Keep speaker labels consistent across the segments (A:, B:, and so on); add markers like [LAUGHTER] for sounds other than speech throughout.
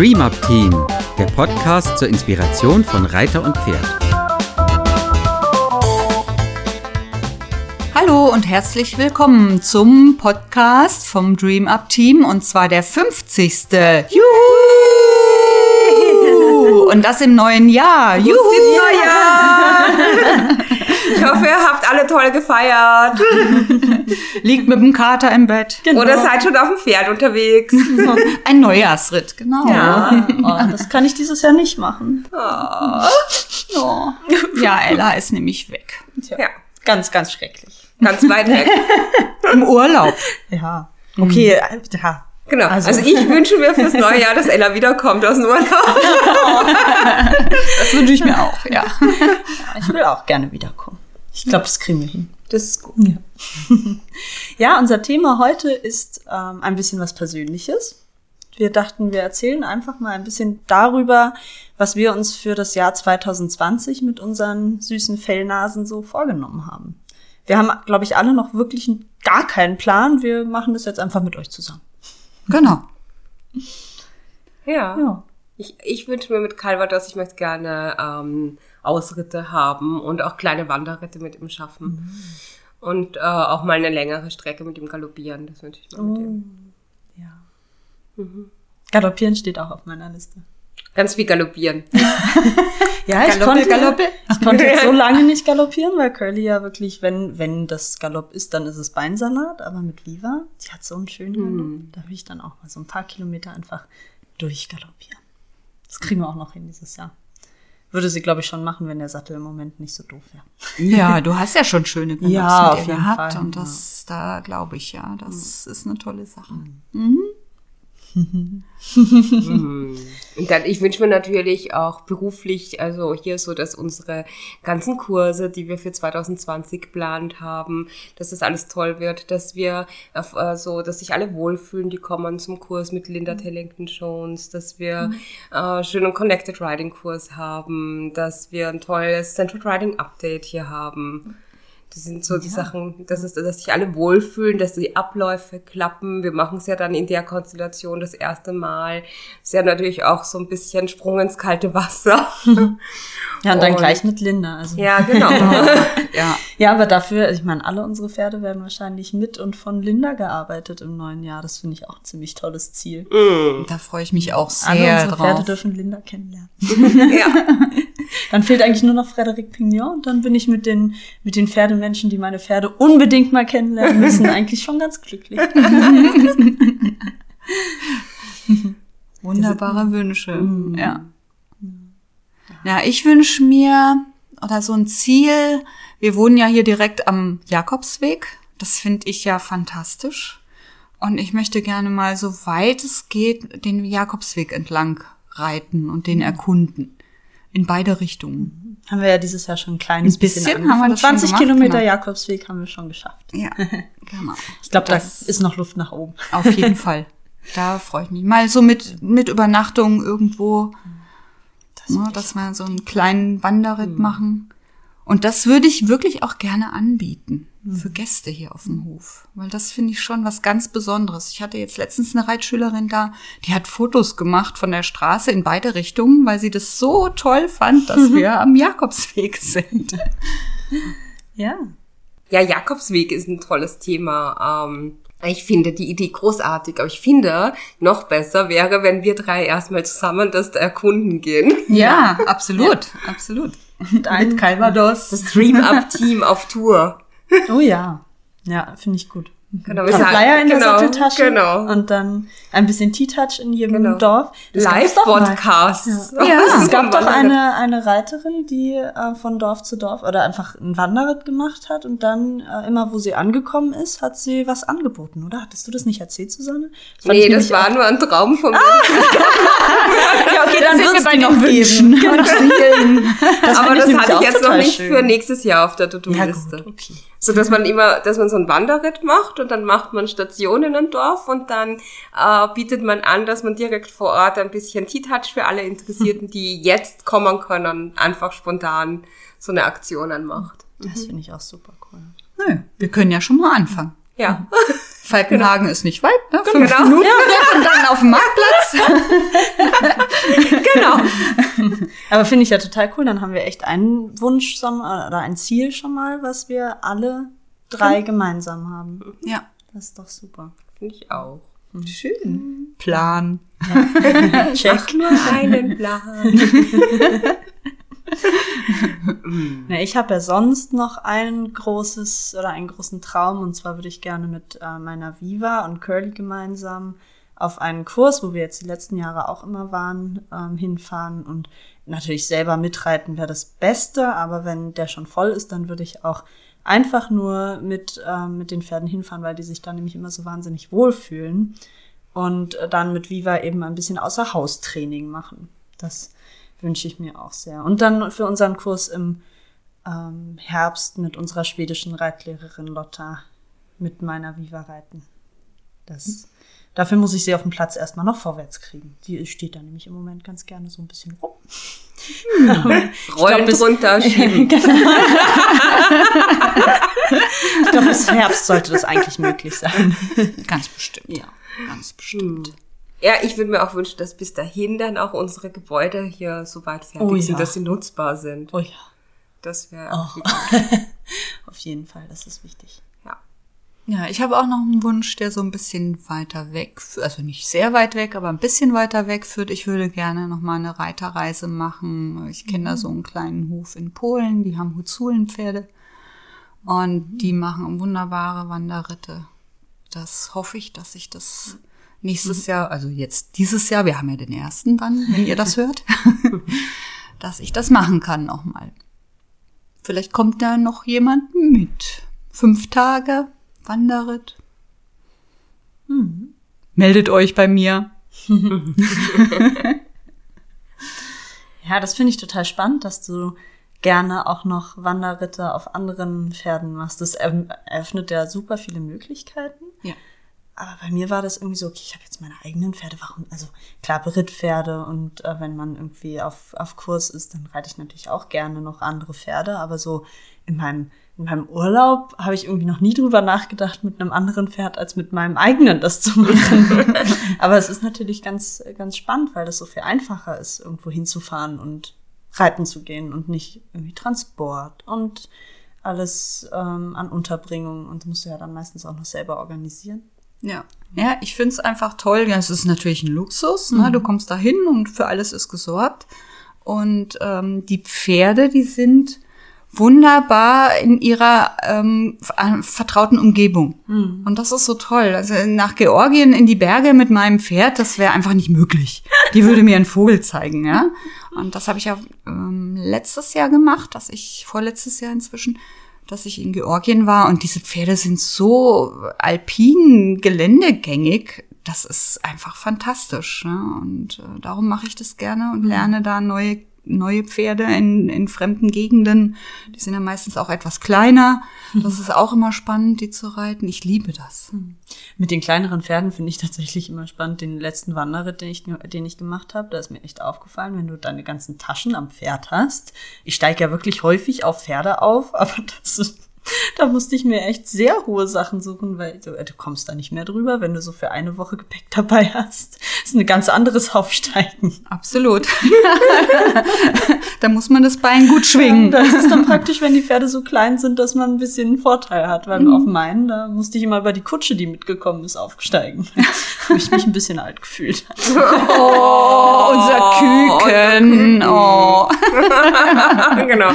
A: Dream Up Team, der Podcast zur Inspiration von Reiter und Pferd.
B: Hallo und herzlich willkommen zum Podcast vom Dream Up Team und zwar der 50. Juhu! Und das im neuen Jahr. Juhu!
C: Neujahr! [LAUGHS] Ich hoffe, ihr habt alle toll gefeiert. [LAUGHS]
B: Liegt mit dem Kater im Bett.
C: Oder seid schon auf dem Pferd unterwegs.
B: Ein Neujahrsritt, genau.
C: Ja.
D: Oh, das kann ich dieses Jahr nicht machen.
B: Oh. Ja, Ella ist nämlich weg.
C: Ja,
D: Ganz, ganz schrecklich.
C: ganz weit weg. [LAUGHS]
B: Im Urlaub.
D: Ja. Okay, äh, ja.
C: Genau. Also,
D: Also-
C: ich wünsche mir fürs neue Jahr, dass Ella wiederkommt aus dem Urlaub. [LAUGHS]
B: Das wünsche ich mir auch, ja.
D: Ich will auch gerne wiederkommen. Ich glaube, das kriegen wir hin.
C: Das ist gut.
D: Ja. [LAUGHS] ja, unser Thema heute ist ähm, ein bisschen was Persönliches. Wir dachten, wir erzählen einfach mal ein bisschen darüber, was wir uns für das Jahr 2020 mit unseren süßen Fellnasen so vorgenommen haben. Wir haben, glaube ich, alle noch wirklich gar keinen Plan. Wir machen das jetzt einfach mit euch zusammen.
B: Genau.
C: Ja.
D: Ja.
C: Ich, ich wünsche mir mit Calvados, ich möchte gerne ähm, Ausritte haben und auch kleine Wanderritte mit ihm schaffen. Und äh, auch mal eine längere Strecke mit ihm galoppieren. Das wünsche ich mir mit ihm.
D: Ja. Galoppieren steht auch auf meiner Liste.
C: Ganz viel galoppieren. [LAUGHS]
D: Ja, ich
B: Galoppe,
D: konnte,
B: Galoppe.
D: ich konnte [LAUGHS] jetzt so lange nicht galoppieren, weil Curly ja wirklich, wenn, wenn das Galopp ist, dann ist es Beinsalat, aber mit Viva, die hat so einen schönen Galopp, da will ich dann auch mal so ein paar Kilometer einfach durchgaloppieren. Das kriegen wir auch noch hin dieses Jahr. Würde sie, glaube ich, schon machen, wenn der Sattel im Moment nicht so doof wäre.
B: Ja, du hast ja schon schöne Galops [LAUGHS]
D: Ja,
B: mit
D: auf
B: ihr
D: jeden
B: gehabt
D: Fall,
B: und
D: ja.
B: das, da glaube ich ja, das ist eine tolle Sache. [LAUGHS]
C: Und dann, ich wünsche mir natürlich auch beruflich, also hier so, dass unsere ganzen Kurse, die wir für 2020 geplant haben, dass das alles toll wird, dass wir auf, äh, so, dass sich alle wohlfühlen, die kommen zum Kurs mit Linda Tellington Jones, dass wir äh, schönen Connected Riding Kurs haben, dass wir ein tolles Central Riding Update hier haben. Das sind so die Sachen, dass, es, dass sich alle wohlfühlen, dass die Abläufe klappen. Wir machen es ja dann in der Konstellation das erste Mal. Ist ja natürlich auch so ein bisschen Sprung ins kalte Wasser. [LAUGHS]
D: Ja, und dann
C: Und-
D: gleich mit Linda. Also.
C: ja, genau. [LAUGHS]
B: Ja,
D: ja, aber dafür, also ich meine, alle unsere Pferde werden wahrscheinlich mit und von Linda gearbeitet im neuen Jahr. Das finde ich auch ein ziemlich tolles Ziel.
B: da freue ich mich auch
D: Alle
B: sehr
D: unsere Pferde
B: drauf.
D: dürfen Linda kennenlernen. [LAUGHS]
C: ja.
D: Dann fehlt eigentlich nur noch Frederik Pignon und dann bin ich mit den, mit den Pferdemenschen, die meine Pferde unbedingt mal kennenlernen müssen, [LAUGHS] eigentlich schon ganz glücklich. [LAUGHS]
B: Wunderbare Wünsche. Ja. Ja, ich wünsche mir oder so ein Ziel. Wir wohnen ja hier direkt am Jakobsweg. Das finde ich ja fantastisch. Und ich möchte gerne mal, so weit es geht, den Jakobsweg entlang reiten und den erkunden. In beide Richtungen.
D: Haben wir ja dieses Jahr schon ein kleines
B: Ein bisschen
D: bisschen,
B: haben wir
D: angefangen.
B: das schon
D: 20
B: gemacht,
D: Kilometer
B: genau.
D: Jakobsweg haben wir schon geschafft.
B: Ja, [LAUGHS] genau.
D: Ich glaube, da
B: Das-
D: ist noch Luft nach oben.
B: Auf jeden [LAUGHS] Fall. Da freue ich mich. Mal so mit, mit Übernachtung irgendwo, ne, dass wir so einen kleinen Wanderritt machen. Und das würde ich wirklich auch gerne anbieten für Gäste hier auf dem Hof. Weil das finde ich schon was ganz Besonderes. Ich hatte jetzt letztens eine Reitschülerin da, die hat Fotos gemacht von der Straße in beide Richtungen, weil sie das so toll fand, dass [LAUGHS] wir am Jakobsweg sind. [LAUGHS]
D: Ja.
C: ja, Jakobsweg ist ein tolles Thema. Ähm, ich finde die Idee großartig, aber ich finde, noch besser wäre, wenn wir drei erstmal zusammen das erkunden gehen.
B: Ja, [LAUGHS] absolut, absolut.
D: Mit einem Calvados.
C: Das Dream Up Team auf Tour.
D: Oh ja. Ja, finde ich gut.
C: Genau,
D: Ein
C: wir
D: Flyer in der
C: genau,
D: Satteltasche
C: Genau.
D: und dann ein bisschen Tea-Touch in jedem
C: Genau.
D: Dorf.
C: Live-Podcasts. [LAUGHS]
B: Ja.
D: Es gab doch eine, eine Reiterin, die äh, von Dorf zu Dorf oder einfach einen Wanderritt gemacht hat und dann äh, immer, wo sie angekommen ist, hat sie was angeboten, oder? Hattest du das nicht erzählt, Susanne? Das
C: Nee, das war
D: auch-
C: nur ein Traum von mir. [LAUGHS]
D: Ja, okay, dann
B: sind wir
D: wird's
B: bei
D: die
B: den
D: noch
B: Wünschen. [LAUGHS]
D: Das
C: Aber das hatte ich jetzt noch nicht
D: schön.
C: für nächstes Jahr auf der
D: Ja,
C: To-Do-Liste.
D: gut, okay.
C: So dass man immer, dass man so einen Wanderritt macht und dann macht man Station in einem Dorf und dann äh, bietet man an, dass man direkt vor Ort ein bisschen Tea-Touch für alle Interessierten, die jetzt kommen können, einfach spontan so eine Aktion anmacht.
D: Das finde ich auch super cool.
B: Nö, wir können ja schon mal anfangen.
C: Ja. [LAUGHS]
B: Falkenhagen ist nicht weit, ne? Fünf
C: Genau.
B: Minuten [LAUGHS] und dann auf dem Marktplatz. [LAUGHS]
C: Genau.
D: Aber finde ich ja total cool. Dann haben wir echt einen Wunsch schon mal- oder ein Ziel schon mal, was wir alle drei gemeinsam haben.
B: Ja,
D: Das ist doch super.
C: Finde ich auch.
B: schön. Plan. [LAUGHS]
D: Check.
C: Nur einen Plan. [LAUGHS]
D: Na, ich habe ja sonst noch ein großes oder einen großen Traum und zwar würde ich gerne mit äh, meiner Viva und Curly gemeinsam auf einen Kurs, wo wir jetzt die letzten Jahre auch immer waren, ähm, hinfahren und natürlich selber mitreiten wäre das Beste, aber wenn der schon voll ist, dann würde ich auch einfach nur mit, ähm, mit den Pferden hinfahren, weil die sich dann nämlich immer so wahnsinnig wohlfühlen und äh, dann mit Viva eben ein bisschen außer Haustraining machen. Das wünsche ich mir auch sehr. Und dann für unseren Kurs im ähm, Herbst mit unserer schwedischen Reitlehrerin Lotta mit meiner Viva reiten. Das, dafür muss ich sie auf dem Platz erstmal noch vorwärts kriegen. Die steht da nämlich im Moment ganz gerne so ein bisschen rum. [LAUGHS]
C: Rollen
D: bis-
C: drunter, [LAUGHS] schieben.
D: Ich glaube, bis Herbst sollte das eigentlich möglich sein.
B: Ganz bestimmt.
D: Ja.
B: Ganz bestimmt.
C: Ja, ich würde mir auch wünschen, dass bis dahin dann auch unsere Gebäude hier so weit fertig
D: Oh ja.
C: sind, dass sie nutzbar sind.
D: Oh ja.
C: Das wäre
D: Oh. [LAUGHS] Auf jeden Fall, das ist wichtig.
C: Ja.
B: Ich habe auch noch einen Wunsch, der so ein bisschen weiter weg, also nicht sehr weit weg, aber ein bisschen weiter weg führt. Ich würde gerne noch mal eine Reiterreise machen. Ich kenne da so einen kleinen Hof in Polen, die haben Huzulenpferde und die machen wunderbare Wanderritte. Das hoffe ich, dass ich das nächstes Jahr, also jetzt dieses Jahr, wir haben ja den ersten dann, wenn ihr das hört, [LAUGHS] dass ich das machen kann noch mal. Vielleicht kommt da noch jemand mit. Fünf Tage Wanderritt. Meldet euch bei mir. [LAUGHS]
D: Ja, das finde ich total spannend, dass du gerne auch noch Wanderritte auf anderen Pferden machst. Das eröffnet ja super viele Möglichkeiten.
B: Ja.
D: Aber bei mir war das irgendwie so, okay, ich habe jetzt meine eigenen Pferde, warum? Also klar, Berittpferde und äh, wenn man irgendwie auf, auf Kurs ist, dann reite ich natürlich auch gerne noch andere Pferde, aber so in meinem, in meinem Urlaub habe ich irgendwie noch nie drüber nachgedacht, mit einem anderen Pferd als mit meinem eigenen das zu machen. [LAUGHS] aber es ist natürlich ganz, ganz spannend, weil das so viel einfacher ist, irgendwo hinzufahren und reiten zu gehen und nicht irgendwie Transport und alles ähm, an Unterbringung und das musst du ja dann meistens auch noch selber organisieren.
B: Ja. Ja, ich finde es einfach toll. Ja, es ist natürlich ein Luxus. Ne? Du kommst da hin und für alles ist gesorgt. Und ähm, die Pferde, die sind wunderbar in ihrer ähm, ver- vertrauten Umgebung. Und das ist so toll. Also nach Georgien in die Berge mit meinem Pferd, das wäre einfach nicht möglich. Die würde mir einen Vogel zeigen, ja. [LAUGHS] Und das habe ich ja ähm, letztes Jahr gemacht, dass ich vorletztes Jahr inzwischen, dass ich in Georgien war und diese Pferde sind so alpin geländegängig. Das ist einfach fantastisch. Ne? Und äh, darum mache ich das gerne und lerne da neue neue Pferde in, in fremden Gegenden. Die sind ja meistens auch etwas kleiner. Das ist auch immer spannend, die zu reiten. Ich liebe das.
D: Mit den kleineren Pferden finde ich tatsächlich immer spannend. Den letzten Wanderritt, den ich, den ich gemacht habe, da ist mir echt aufgefallen, wenn du deine ganzen Taschen am Pferd hast. Ich steige ja wirklich häufig auf Pferde auf, [LAUGHS] aber das ist, [LAUGHS] da musste ich mir echt sehr hohe Sachen suchen, weil du, äh, du kommst da nicht mehr drüber, wenn du so für eine Woche Gepäck [LAUGHS] dabei hast. Das ist ein ganz anderes Aufsteigen.
B: Absolut. [LAUGHS] da muss man das Bein gut schwingen.
D: Das ist dann praktisch, wenn die Pferde so klein sind, dass man ein bisschen einen Vorteil hat. Weil auf meinen, da musste ich immer über die Kutsche, die mitgekommen ist, aufsteigen. Habe ich mich ein bisschen alt gefühlt.
B: Oh, unser Küken. Oh.
C: genau.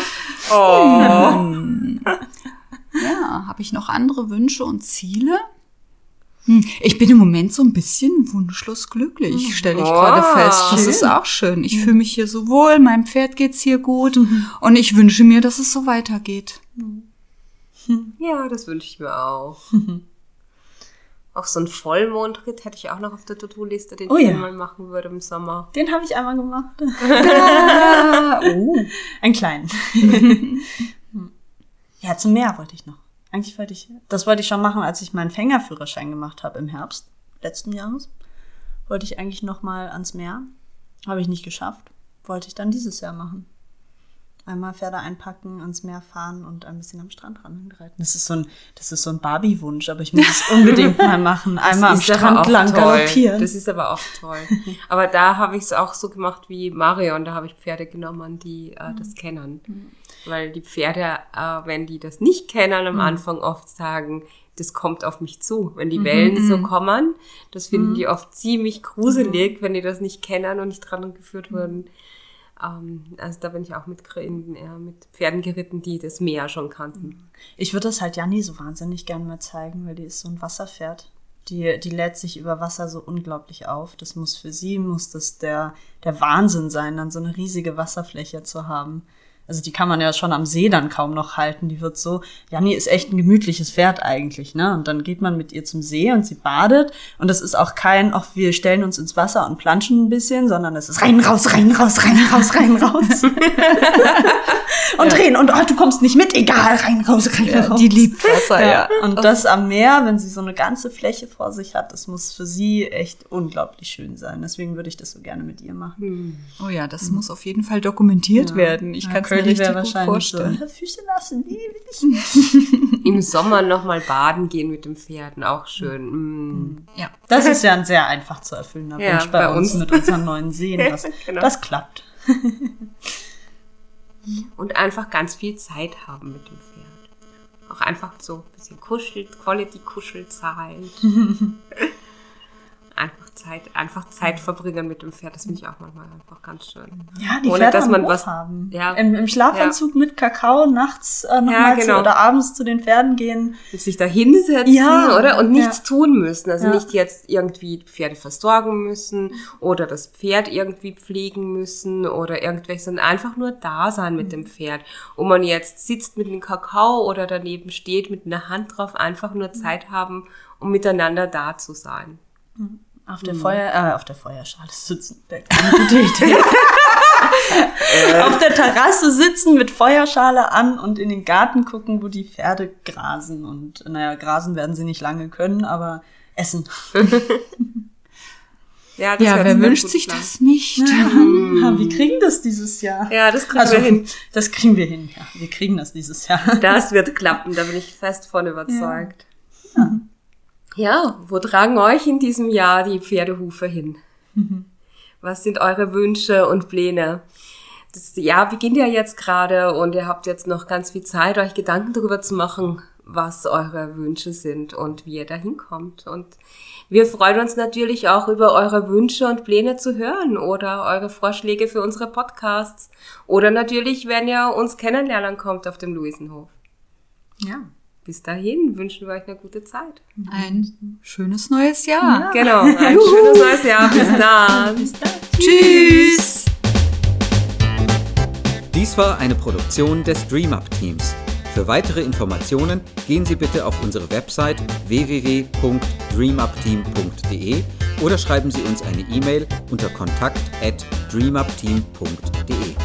C: Oh.
B: Habe ich noch andere Wünsche und Ziele? Hm, Ich bin im Moment so ein bisschen wunschlos glücklich, stelle ich
C: Oh,
B: gerade fest. Das
C: schön.
B: ist auch schön. Ich fühle mich hier so wohl, meinem Pferd geht's hier gut und ich wünsche mir, dass es so weitergeht.
C: Ja, das wünsche ich mir auch. auch so ein Vollmondritt hätte ich auch noch auf der To-Do-Liste, den
D: Oh
C: ich
D: ja.
C: mal machen würde im Sommer.
D: Den habe ich einmal gemacht. [LAUGHS] [LAUGHS]
B: oh.
D: Einen kleinen. [LAUGHS] ja, zum Meer wollte ich noch. Eigentlich wollte ich, das wollte ich schon machen, als ich meinen Fängerführerschein gemacht habe im Herbst letzten Jahres. Wollte ich eigentlich noch mal ans Meer. Habe ich nicht geschafft. Wollte ich dann dieses Jahr machen. Einmal Pferde einpacken, ans Meer fahren und ein bisschen am Strand reiten. Das ist so ein, das ist so ein Barbie-Wunsch, aber ich muss es [LAUGHS] unbedingt mal machen. Einmal am Strand lang
C: toll.
D: galoppieren.
C: Das ist aber auch toll. [LAUGHS] aber da habe ich es auch so gemacht wie Marion. Da habe ich Pferde genommen, die äh,
D: Mhm.
C: das kennen. Weil die Pferde, äh, wenn die das nicht kennen,
D: Mhm.
C: am Anfang oft sagen, das kommt auf mich zu. Wenn die Wellen so kommen, das finden
D: Mhm.
C: die oft ziemlich gruselig, wenn die das nicht kennen und nicht dran geführt wurden. Ähm, also da bin ich auch mit, in, äh, mit Pferden geritten, die das Meer schon kannten.
D: Ich würde das halt Janni so wahnsinnig gerne mal zeigen, weil die ist so ein Wasserpferd. Die, die lädt sich über Wasser so unglaublich auf. Das muss für sie, muss das der, der Wahnsinn sein, dann so eine riesige Wasserfläche zu haben. Also die kann man ja schon am See dann kaum noch halten. Die wird so, Janni ist echt ein gemütliches Pferd eigentlich, ne? Und dann geht man mit ihr zum See und sie badet. Und das ist auch kein, auch wir stellen uns ins Wasser und planschen ein bisschen, sondern es ist rein, raus, rein, raus, rein, raus, rein, raus. [LAUGHS] und drehen. Und oh, du kommst nicht mit, egal, rein, raus, rein, raus.
B: Die liebt Wasser, ja.
D: Ja, und das am Meer, wenn sie so eine ganze Fläche vor sich hat, das muss für sie echt unglaublich schön sein. Deswegen würde ich das so gerne mit ihr machen.
B: Oh ja, das muss auf jeden Fall dokumentiert werden. Ich kann es mir
D: wäre
B: gut
D: wahrscheinlich
B: vorstellen.
D: So, Füße lassen, nee, will ich [LAUGHS] nicht.
C: Im Sommer nochmal baden gehen mit den Pferden, auch schön. Mm.
B: Ja.
D: Das ist ja ein sehr einfach zu erfüllender [LAUGHS]
C: Ja,
D: Wunsch bei,
C: bei
D: uns,
C: uns.
D: mit unseren neuen Seen. [LAUGHS] Das,
C: Genau.
D: das klappt.
C: Und einfach ganz viel Zeit haben mit dem Pferd. Auch einfach so ein bisschen kuschelt, Quality-Kuschelzeit. Zeit, einfach Zeit verbringen mit dem Pferd, das finde ich auch manchmal einfach ganz schön.
D: Ja, die
C: Ohne,
D: Pferde
C: dass man
D: Hof
C: was-
D: haben.
C: Ja.
D: Im, Im Schlafanzug mit Kakao nachts äh, nochmal
C: genau.
D: zu, oder abends zu den Pferden gehen.
C: Und sich da hinsetzen,
D: Ja,
C: oder? Und nichts
D: ja.
C: tun müssen. Also
D: Ja.
C: nicht jetzt irgendwie Pferde versorgen müssen oder das Pferd irgendwie pflegen müssen oder irgendwelche, sondern einfach nur da sein mit dem Pferd. Ob man jetzt sitzt mit einem Kakao oder daneben steht mit einer Hand drauf, einfach nur Zeit haben, um miteinander da zu sein.
D: Auf der Feuer, äh, auf der Feuerschale sitzen. Eine gute Idee. [LAUGHS] auf der Terrasse sitzen mit Feuerschale an und in den Garten gucken, wo die Pferde grasen. Und naja, grasen werden sie nicht lange können, aber essen. [LAUGHS]
C: Ja, das
B: Ja, wer wünscht sich
C: an.
B: das nicht? [LAUGHS]
D: Ja, wir kriegen das dieses Jahr.
C: Ja, das kriegen
D: Also,
C: wir hin.
D: das kriegen wir hin, ja. Wir kriegen das dieses Jahr.
C: Das wird klappen, da bin ich fest von überzeugt. Ja. Wo tragen euch in diesem Jahr die Pferdehufe hin? Was sind eure Wünsche und Pläne? Das Jahr beginnt ja jetzt gerade und ihr habt jetzt noch ganz viel Zeit, euch Gedanken darüber zu machen, was eure Wünsche sind und wie ihr da hinkommt. Und wir freuen uns natürlich auch über eure Wünsche und Pläne zu hören oder eure Vorschläge für unsere Podcasts oder natürlich, wenn ihr uns kennenlernen kommt auf dem Luisenhof.
D: Ja.
C: Bis dahin wünschen wir euch eine gute Zeit.
B: Ein schönes neues Jahr.
C: Genau, ein schönes neues Jahr. [LAUGHS] Bis dann.
B: Tschüss.
A: Dies war eine Produktion des DreamUp Teams. Für weitere Informationen gehen Sie bitte auf unsere Website www.dreamupteam.de oder schreiben Sie uns eine E-Mail unter kontakt@dreamupteam.de.